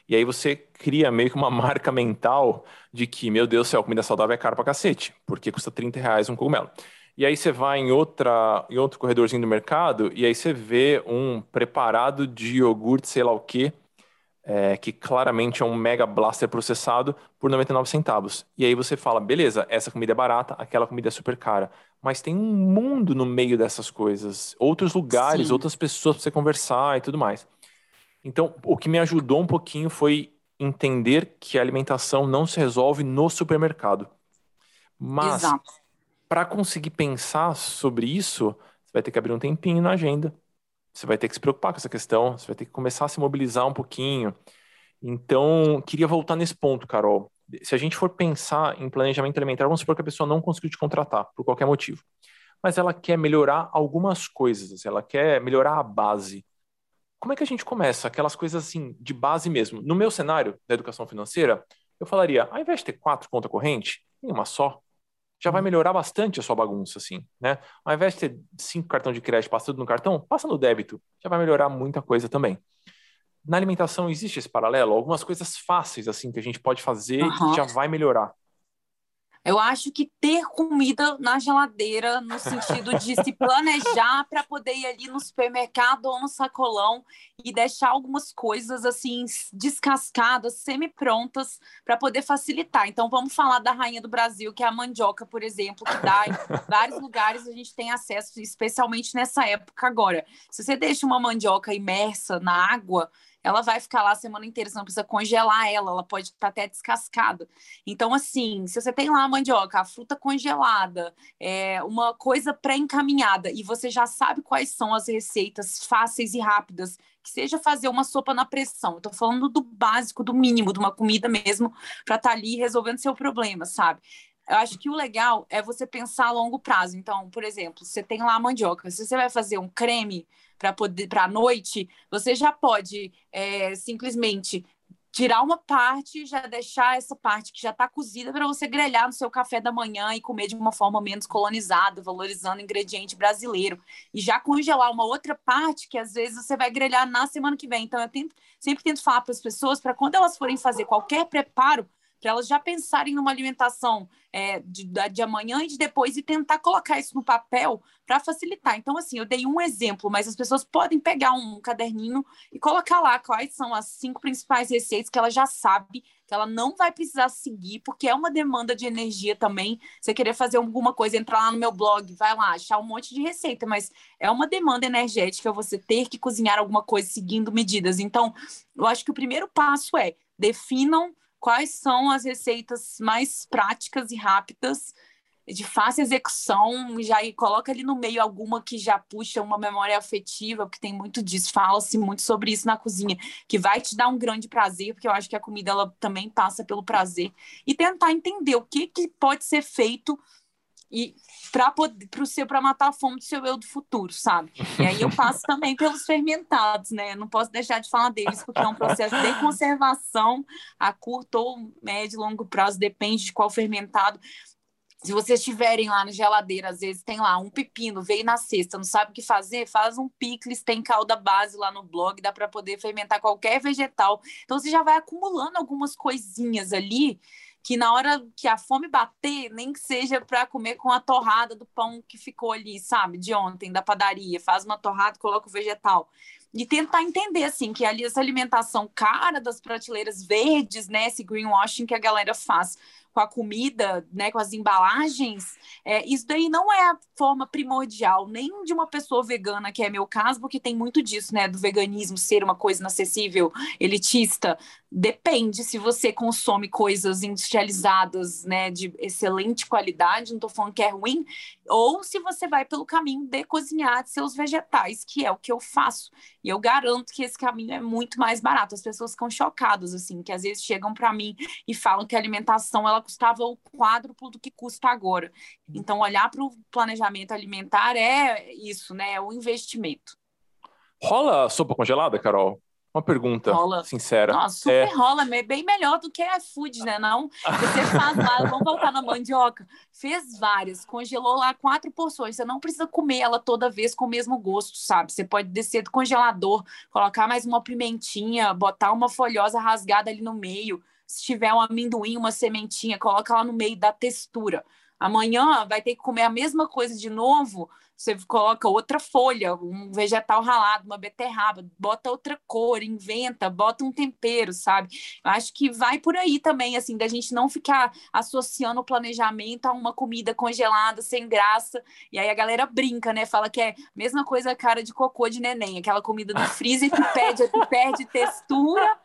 E aí você cria meio que uma marca mental de que, meu Deus do céu, comida saudável é caro pra cacete, porque custa 30 reais um cogumelo. E aí você vai em, outra, em outro corredorzinho do mercado e aí você vê um preparado de iogurte, sei lá o quê, é, que claramente é um mega blaster processado por 99 centavos. E aí você fala, beleza, essa comida é barata, aquela comida é super cara. Mas tem um mundo no meio dessas coisas, outros lugares, Sim. outras pessoas para você conversar e tudo mais. Então, o que me ajudou um pouquinho foi entender que a alimentação não se resolve no supermercado. Mas, para conseguir pensar sobre isso, você vai ter que abrir um tempinho na agenda. Você vai ter que se preocupar com essa questão, você vai ter que começar a se mobilizar um pouquinho. Então, queria voltar nesse ponto, Carol. Se a gente for pensar em planejamento alimentar, vamos supor que a pessoa não conseguiu te contratar, por qualquer motivo. Mas ela quer melhorar algumas coisas, ela quer melhorar a base como é que a gente começa? Aquelas coisas assim, de base mesmo. No meu cenário da educação financeira, eu falaria, ao invés de ter quatro contas correntes, tem uma só. Já vai uhum. melhorar bastante a sua bagunça, assim, né? Ao invés de ter cinco cartões de crédito, passa tudo no cartão, passa no débito. Já vai melhorar muita coisa também. Na alimentação existe esse paralelo? Algumas coisas fáceis, assim, que a gente pode fazer uhum. que já vai melhorar. Eu acho que ter comida na geladeira, no sentido de se planejar para poder ir ali no supermercado ou no sacolão e deixar algumas coisas assim descascadas, semi-prontas, para poder facilitar. Então, vamos falar da rainha do Brasil, que é a mandioca, por exemplo, que dá em vários lugares a gente tem acesso, especialmente nessa época agora. Se você deixa uma mandioca imersa na água, ela vai ficar lá a semana inteira, você não precisa congelar ela, ela pode estar até descascada. Então, assim, se você tem lá a mandioca, a fruta congelada, é, uma coisa pré-encaminhada, e você já sabe quais são as receitas fáceis e rápidas, que seja fazer uma sopa na pressão. Estou falando do básico, do mínimo, de uma comida mesmo, para estar tá ali resolvendo seu problema, sabe? Eu acho que o legal é você pensar a longo prazo. Então, por exemplo, você tem lá a mandioca. Se você vai fazer um creme para poder para a noite, você já pode é, simplesmente tirar uma parte, já deixar essa parte que já está cozida para você grelhar no seu café da manhã e comer de uma forma menos colonizada, valorizando o ingrediente brasileiro. E já congelar uma outra parte que às vezes você vai grelhar na semana que vem. Então eu tento, sempre tento falar para as pessoas para quando elas forem fazer qualquer preparo, para elas já pensarem numa alimentação é, de, de amanhã e de depois e tentar colocar isso no papel para facilitar. Então, assim, eu dei um exemplo, mas as pessoas podem pegar um caderninho e colocar lá quais são as cinco principais receitas que ela já sabe que ela não vai precisar seguir, porque é uma demanda de energia também. Você querer fazer alguma coisa, entrar lá no meu blog, vai lá, achar um monte de receita, mas é uma demanda energética você ter que cozinhar alguma coisa seguindo medidas. Então, eu acho que o primeiro passo é definam quais são as receitas mais práticas e rápidas de fácil execução, já coloca ali no meio alguma que já puxa uma memória afetiva, porque tem muito disso, fala-se muito sobre isso na cozinha, que vai te dar um grande prazer, porque eu acho que a comida ela também passa pelo prazer, e tentar entender o que, que pode ser feito e para pro seu para matar a fome do seu eu do futuro, sabe? E aí eu passo também pelos fermentados, né? Não posso deixar de falar deles porque é um processo de conservação a curto ou médio e longo prazo, depende de qual fermentado. Se vocês estiverem lá na geladeira, às vezes tem lá um pepino, veio na cesta, não sabe o que fazer, faz um picles, tem calda base lá no blog, dá para poder fermentar qualquer vegetal. Então você já vai acumulando algumas coisinhas ali que na hora que a fome bater, nem que seja para comer com a torrada do pão que ficou ali, sabe, de ontem, da padaria, faz uma torrada, coloca o vegetal. E tentar entender, assim, que ali essa alimentação cara das prateleiras verdes, né, esse greenwashing que a galera faz, com a comida, né, com as embalagens, é, isso daí não é a forma primordial, nem de uma pessoa vegana, que é meu caso, porque tem muito disso, né, do veganismo ser uma coisa inacessível, elitista. Depende se você consome coisas industrializadas, né, de excelente qualidade, não estou falando que é ruim, ou se você vai pelo caminho de cozinhar seus vegetais, que é o que eu faço. E eu garanto que esse caminho é muito mais barato. As pessoas ficam chocadas, assim, que às vezes chegam para mim e falam que a alimentação ela custava o quádruplo do que custa agora. Então, olhar para o planejamento alimentar é isso, né? É o investimento. Rola sopa congelada, Carol? Uma pergunta rola. sincera. Nossa, super é... rola, bem melhor do que a food, né? Não, você faz lá, vamos voltar na mandioca. Fez várias, congelou lá quatro porções. Você não precisa comer ela toda vez com o mesmo gosto, sabe? Você pode descer do congelador, colocar mais uma pimentinha, botar uma folhosa rasgada ali no meio. Se tiver um amendoim, uma sementinha, coloca lá no meio da textura. Amanhã vai ter que comer a mesma coisa de novo, você coloca outra folha, um vegetal ralado, uma beterraba, bota outra cor, inventa, bota um tempero, sabe? Eu acho que vai por aí também, assim, da gente não ficar associando o planejamento a uma comida congelada, sem graça. E aí a galera brinca, né? Fala que é a mesma coisa cara de cocô de neném, aquela comida do freezer que perde, perde textura,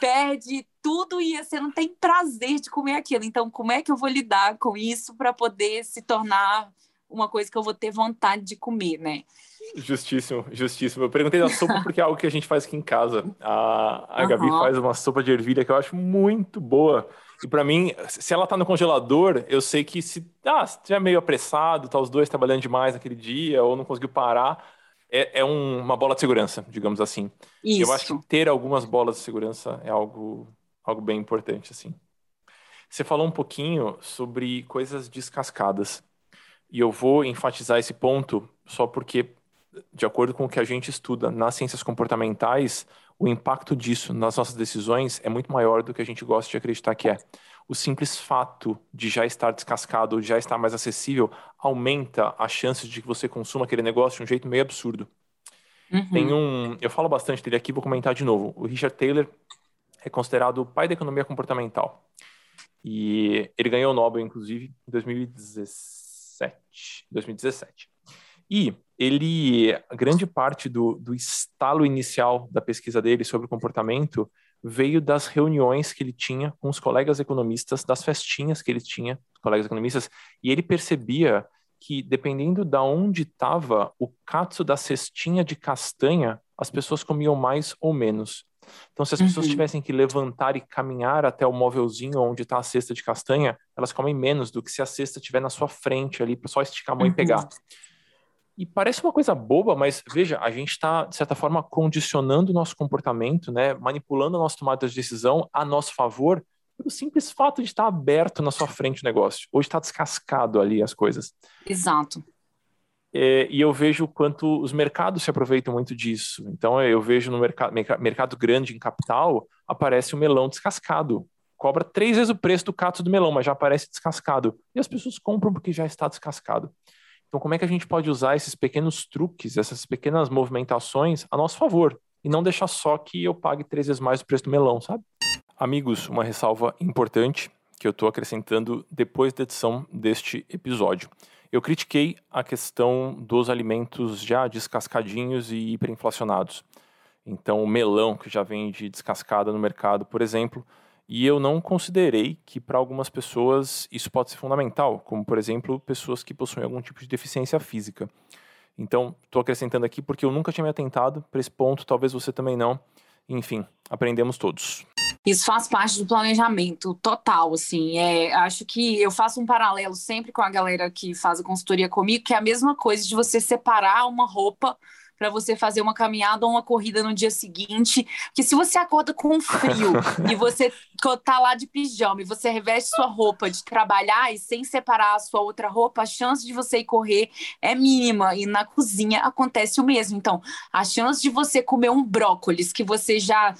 perde tudo e você não tem prazer de comer aquilo. Então, como é que eu vou lidar com isso para poder se tornar uma coisa que eu vou ter vontade de comer, né? Justíssimo, justíssimo. Eu perguntei da sopa porque é algo que a gente faz aqui em casa. A, a uhum. Gabi faz uma sopa de ervilha que eu acho muito boa. E para mim, se ela tá no congelador, eu sei que se, ah, se tiver meio apressado, tá os dois trabalhando demais naquele dia, ou não conseguiu parar, é, é um, uma bola de segurança, digamos assim. Isso. Eu acho que ter algumas bolas de segurança é algo, algo bem importante, assim. Você falou um pouquinho sobre coisas descascadas. E eu vou enfatizar esse ponto só porque, de acordo com o que a gente estuda nas ciências comportamentais, o impacto disso nas nossas decisões é muito maior do que a gente gosta de acreditar que é. O simples fato de já estar descascado ou já estar mais acessível aumenta as chances de que você consuma aquele negócio de um jeito meio absurdo. Uhum. Tem um, eu falo bastante dele aqui, vou comentar de novo. O Richard Taylor é considerado o pai da economia comportamental. E ele ganhou o Nobel, inclusive, em 2016 2017. E ele, grande parte do, do estalo inicial da pesquisa dele sobre o comportamento veio das reuniões que ele tinha com os colegas economistas, das festinhas que ele tinha, colegas economistas, e ele percebia que dependendo da onde estava o katsu da cestinha de castanha, as pessoas comiam mais ou menos. Então, se as pessoas uhum. tivessem que levantar e caminhar até o móvelzinho onde está a cesta de castanha, elas comem menos do que se a cesta estiver na sua frente ali, para só esticar a mão uhum. e pegar. E parece uma coisa boba, mas veja, a gente está, de certa forma, condicionando o nosso comportamento, né? manipulando a nossa tomada de decisão a nosso favor, pelo simples fato de estar aberto na sua frente o negócio, ou de estar descascado ali as coisas. Exato. É, e eu vejo o quanto os mercados se aproveitam muito disso. Então, eu vejo no mercado, mercado grande em capital, aparece o melão descascado. Cobra três vezes o preço do cato do melão, mas já aparece descascado. E as pessoas compram porque já está descascado. Então, como é que a gente pode usar esses pequenos truques, essas pequenas movimentações a nosso favor? E não deixar só que eu pague três vezes mais o preço do melão, sabe? Amigos, uma ressalva importante que eu estou acrescentando depois da edição deste episódio. Eu critiquei a questão dos alimentos já descascadinhos e hiperinflacionados. Então, o melão, que já vende descascada no mercado, por exemplo, e eu não considerei que para algumas pessoas isso pode ser fundamental, como, por exemplo, pessoas que possuem algum tipo de deficiência física. Então, estou acrescentando aqui porque eu nunca tinha me atentado para esse ponto, talvez você também não. Enfim, aprendemos todos. Isso faz parte do planejamento total, assim. É, acho que eu faço um paralelo sempre com a galera que faz a consultoria comigo, que é a mesma coisa de você separar uma roupa para você fazer uma caminhada ou uma corrida no dia seguinte. Porque se você acorda com frio e você tá lá de pijama e você reveste sua roupa de trabalhar e sem separar a sua outra roupa, a chance de você ir correr é mínima. E na cozinha acontece o mesmo. Então, a chance de você comer um brócolis que você já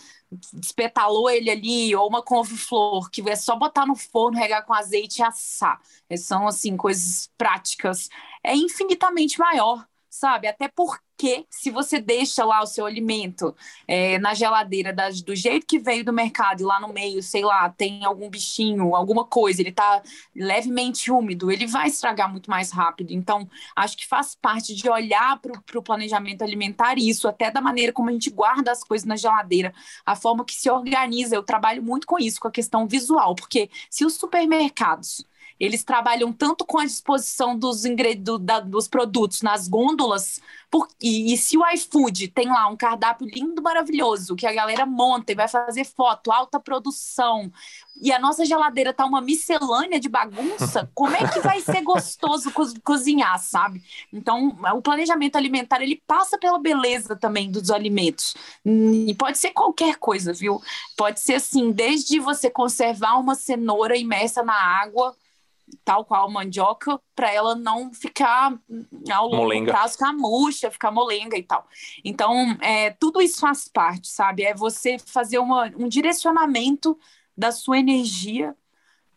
despetalou ele ali, ou uma couve-flor, que é só botar no forno, regar com azeite e assar. São, assim, coisas práticas. É infinitamente maior sabe? Até porque se você deixa lá o seu alimento é, na geladeira do jeito que veio do mercado e lá no meio, sei lá, tem algum bichinho, alguma coisa, ele está levemente úmido, ele vai estragar muito mais rápido. Então, acho que faz parte de olhar para o planejamento alimentar isso, até da maneira como a gente guarda as coisas na geladeira, a forma que se organiza. Eu trabalho muito com isso, com a questão visual, porque se os supermercados eles trabalham tanto com a disposição dos, do, da, dos produtos nas gôndolas, por, e, e, se o iFood tem lá um cardápio lindo, maravilhoso, que a galera monta e vai fazer foto, alta produção, e a nossa geladeira tá uma miscelânea de bagunça, como é que vai ser gostoso co cozinhar, sabe? Então, o planejamento alimentar, ele passa pela beleza também dos alimentos. E pode ser qualquer coisa, viu? Pode ser assim, desde você conservar uma cenoura imersa na água, tal qual mandioca, para ela não ficar ao longo molenga. prazo ficar murcha, ficar molenga e tal. Então, é, tudo isso faz parte, sabe? É você fazer uma, um direcionamento da sua energia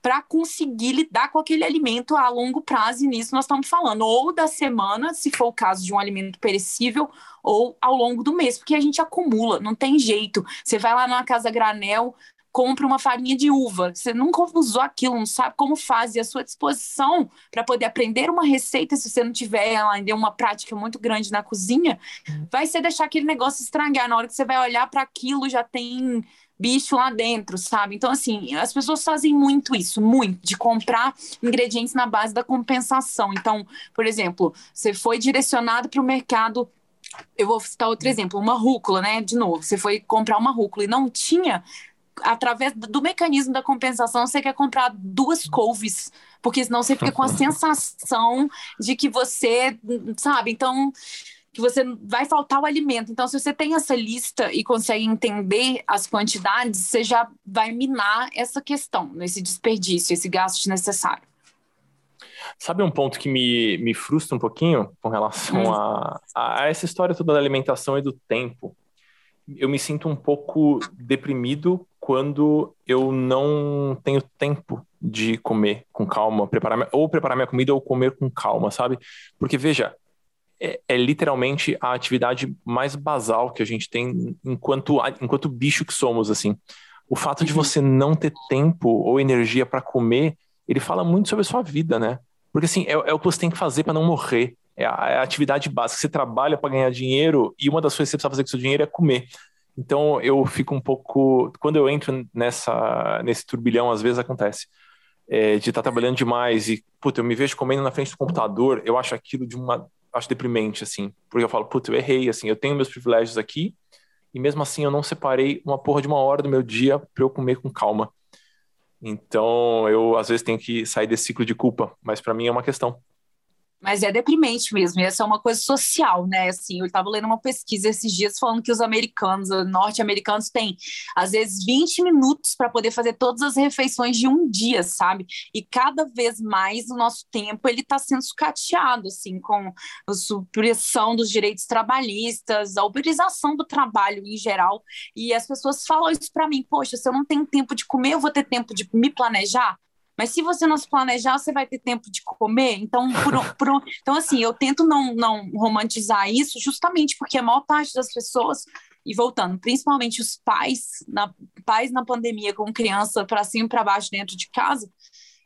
para conseguir lidar com aquele alimento a longo prazo, e nisso nós estamos falando, ou da semana, se for o caso de um alimento perecível, ou ao longo do mês, porque a gente acumula, não tem jeito. Você vai lá numa casa granel, compra uma farinha de uva, você nunca usou aquilo, não sabe como faz, e a sua disposição para poder aprender uma receita, se você não tiver ainda uma prática muito grande na cozinha, vai ser deixar aquele negócio estragar. Na hora que você vai olhar para aquilo, já tem bicho lá dentro, sabe? Então, assim, as pessoas fazem muito isso, muito, de comprar ingredientes na base da compensação. Então, por exemplo, você foi direcionado para o mercado. Eu vou citar outro exemplo, uma rúcula, né? De novo, você foi comprar uma rúcula e não tinha através do mecanismo da compensação, você quer comprar duas couves, porque senão você fica com a sensação de que você, sabe? Então, que você vai faltar o alimento. Então, se você tem essa lista e consegue entender as quantidades, você já vai minar essa questão, esse desperdício, esse gasto desnecessário. Sabe um ponto que me, me frustra um pouquinho com relação hum. a, a essa história toda da alimentação e do tempo? Eu me sinto um pouco deprimido quando eu não tenho tempo de comer com calma, preparar ou preparar minha comida ou comer com calma, sabe? Porque veja, é, é, literalmente a atividade mais basal que a gente tem enquanto, enquanto bicho que somos, assim. O fato de uhum. você não ter tempo ou energia para comer, ele fala muito sobre a sua vida, né? Porque, assim, é, é o que você tem que fazer para não morrer. É a, é a, atividade básica. Você trabalha para ganhar dinheiro e uma das coisas que você precisa fazer com seu dinheiro é comer. Então, eu fico um pouco... Quando eu entro nessa, nesse turbilhão, às vezes acontece. É, de estar tá trabalhando demais e, puta, eu me vejo comendo na frente do computador, eu acho aquilo de uma acho deprimente, assim, porque eu falo, putz, eu errei, assim, eu tenho meus privilégios aqui, e mesmo assim eu não separei uma porra de uma hora do meu dia para eu comer com calma. Então, eu às vezes tenho que sair desse ciclo de culpa, mas para mim é uma questão. Mas é deprimente mesmo, e essa é uma coisa social, né? Assim, eu estava lendo uma pesquisa esses dias falando que os americanos, norte-americanos, têm às vezes 20 minutos para poder fazer todas as refeições de um dia, sabe? E cada vez mais o nosso tempo ele está sendo sucateado, assim, com a supressão dos direitos trabalhistas, a uberização do trabalho em geral. E as pessoas falam isso para mim: poxa, se eu não tenho tempo de comer, eu vou ter tempo de me planejar. Mas se você não se planejar, você vai ter tempo de comer. Então, por, por, então assim, eu tento não, não romantizar isso, justamente porque a maior parte das pessoas, e voltando, principalmente os pais, na, pais na pandemia com criança para cima e para baixo dentro de casa,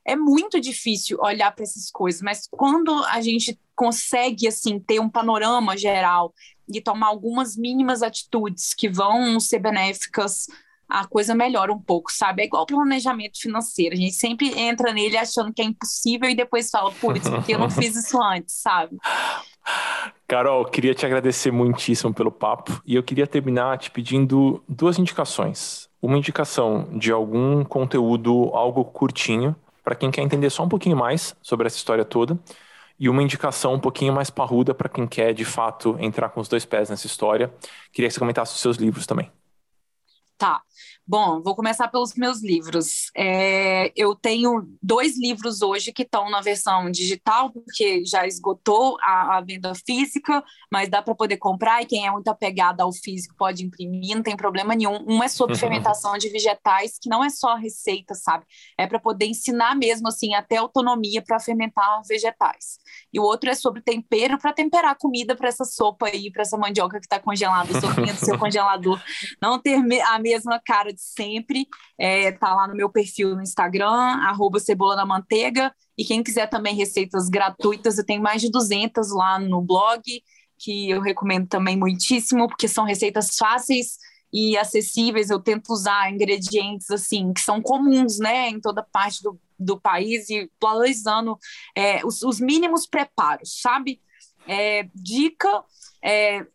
é muito difícil olhar para essas coisas, mas quando a gente consegue assim ter um panorama geral e tomar algumas mínimas atitudes que vão ser benéficas a coisa melhora um pouco, sabe? É igual planejamento financeiro. A gente sempre entra nele achando que é impossível e depois fala, putz, porque eu não fiz isso antes, sabe? Carol, queria te agradecer muitíssimo pelo papo e eu queria terminar te pedindo duas indicações. Uma indicação de algum conteúdo, algo curtinho, para quem quer entender só um pouquinho mais sobre essa história toda, e uma indicação um pouquinho mais parruda para quem quer de fato entrar com os dois pés nessa história. Queria que você comentasse os seus livros também. Tá. Bom, vou começar pelos meus livros. É, eu tenho dois livros hoje que estão na versão digital, porque já esgotou a, a venda física, mas dá para poder comprar, e quem é muito apegado ao físico pode imprimir, não tem problema nenhum. Um é sobre fermentação de vegetais, que não é só receita, sabe? É para poder ensinar mesmo, assim, até autonomia para fermentar vegetais. E o outro é sobre tempero para temperar a comida para essa sopa aí, para essa mandioca que está congelada, sopinha do seu congelador, não ter a mesma cara de sempre. É, tá lá no meu perfil no Instagram, arroba cebola na manteiga. E quem quiser também receitas gratuitas, eu tenho mais de 200 lá no blog, que eu recomendo também muitíssimo, porque são receitas fáceis e acessíveis. Eu tento usar ingredientes assim que são comuns, né, em toda parte do do país e valorizando é, os, os, mínimos preparos, sabe? É, dica, é,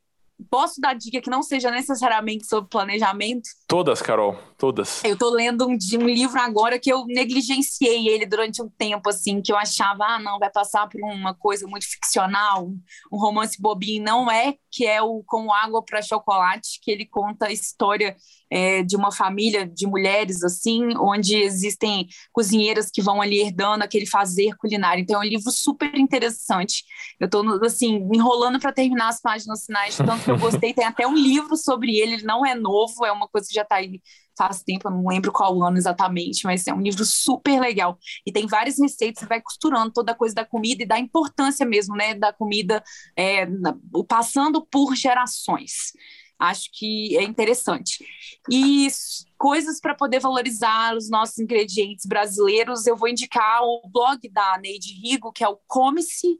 posso dar dica que não seja necessariamente sobre planejamento? Todas, Carol, todas. Eu tô lendo um, um, livro agora que eu negligenciei ele durante um tempo, assim, que eu achava, ah, não, vai passar por uma coisa muito ficcional, um romance bobinho. Não é, que é o Como Água para Chocolate, que ele conta a história é, de uma família de mulheres, assim, onde existem cozinheiras que vão ali herdando aquele fazer culinário. Então é um livro super interessante. Eu estou, assim, enrolando para terminar as páginas finais, tanto que eu gostei. Tem até um livro sobre ele, ele não é novo, é uma coisa que já está aí faz tempo, eu não lembro qual ano exatamente, mas é um livro super legal. E tem várias receitas, vai costurando toda a coisa da comida e da importância mesmo, né, da comida, é, passando por gerações. Acho que é interessante. E coisas para poder valorizar os nossos ingredientes brasileiros, eu vou indicar o blog da Neide Rigo, que é o Come-se,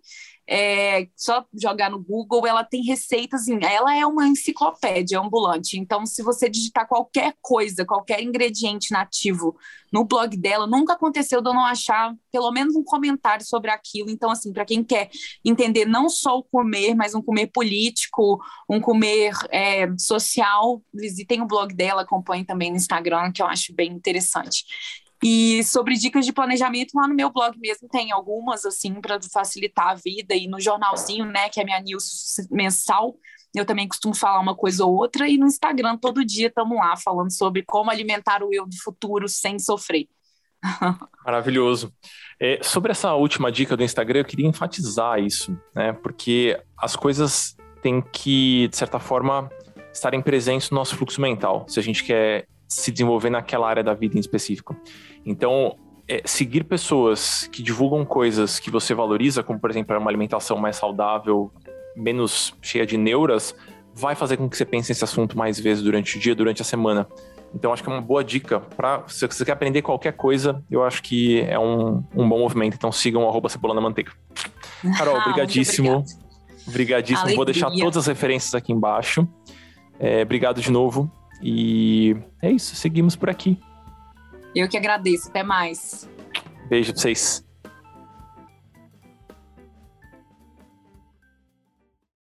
é, só jogar no Google, ela tem receitas, ela é uma enciclopédia ambulante. Então, se você digitar qualquer coisa, qualquer ingrediente nativo no blog dela, nunca aconteceu de eu não achar pelo menos um comentário sobre aquilo. Então, assim, para quem quer entender não só o comer, mas um comer político, um comer é, social, visitem o blog dela, acompanhem também no Instagram, que eu acho bem interessante. E sobre dicas de planejamento, lá no meu blog mesmo tem algumas, assim, para facilitar a vida. E no jornalzinho, né, que é minha news mensal, eu também costumo falar uma coisa ou outra. E no Instagram, todo dia, estamos lá falando sobre como alimentar o eu do futuro sem sofrer. Maravilhoso. É, sobre essa última dica do Instagram, eu queria enfatizar isso, né? Porque as coisas têm que, de certa forma, estarem presentes no nosso fluxo mental, se a gente quer se desenvolver naquela área da vida em específico. Então, é, seguir pessoas que divulgam coisas que você valoriza, como por exemplo uma alimentação mais saudável, menos cheia de neuras, vai fazer com que você pense nesse assunto mais vezes durante o dia, durante a semana. Então, acho que é uma boa dica para se você quer aprender qualquer coisa, eu acho que é um, um bom movimento. Então, sigam o cebola na manteiga. Carol, ah, obrigadíssimo. Obrigadíssimo. Alegria. Vou deixar todas as referências aqui embaixo. É, obrigado de novo. E é isso, seguimos por aqui. Eu que agradeço. Até mais. Beijo pra vocês.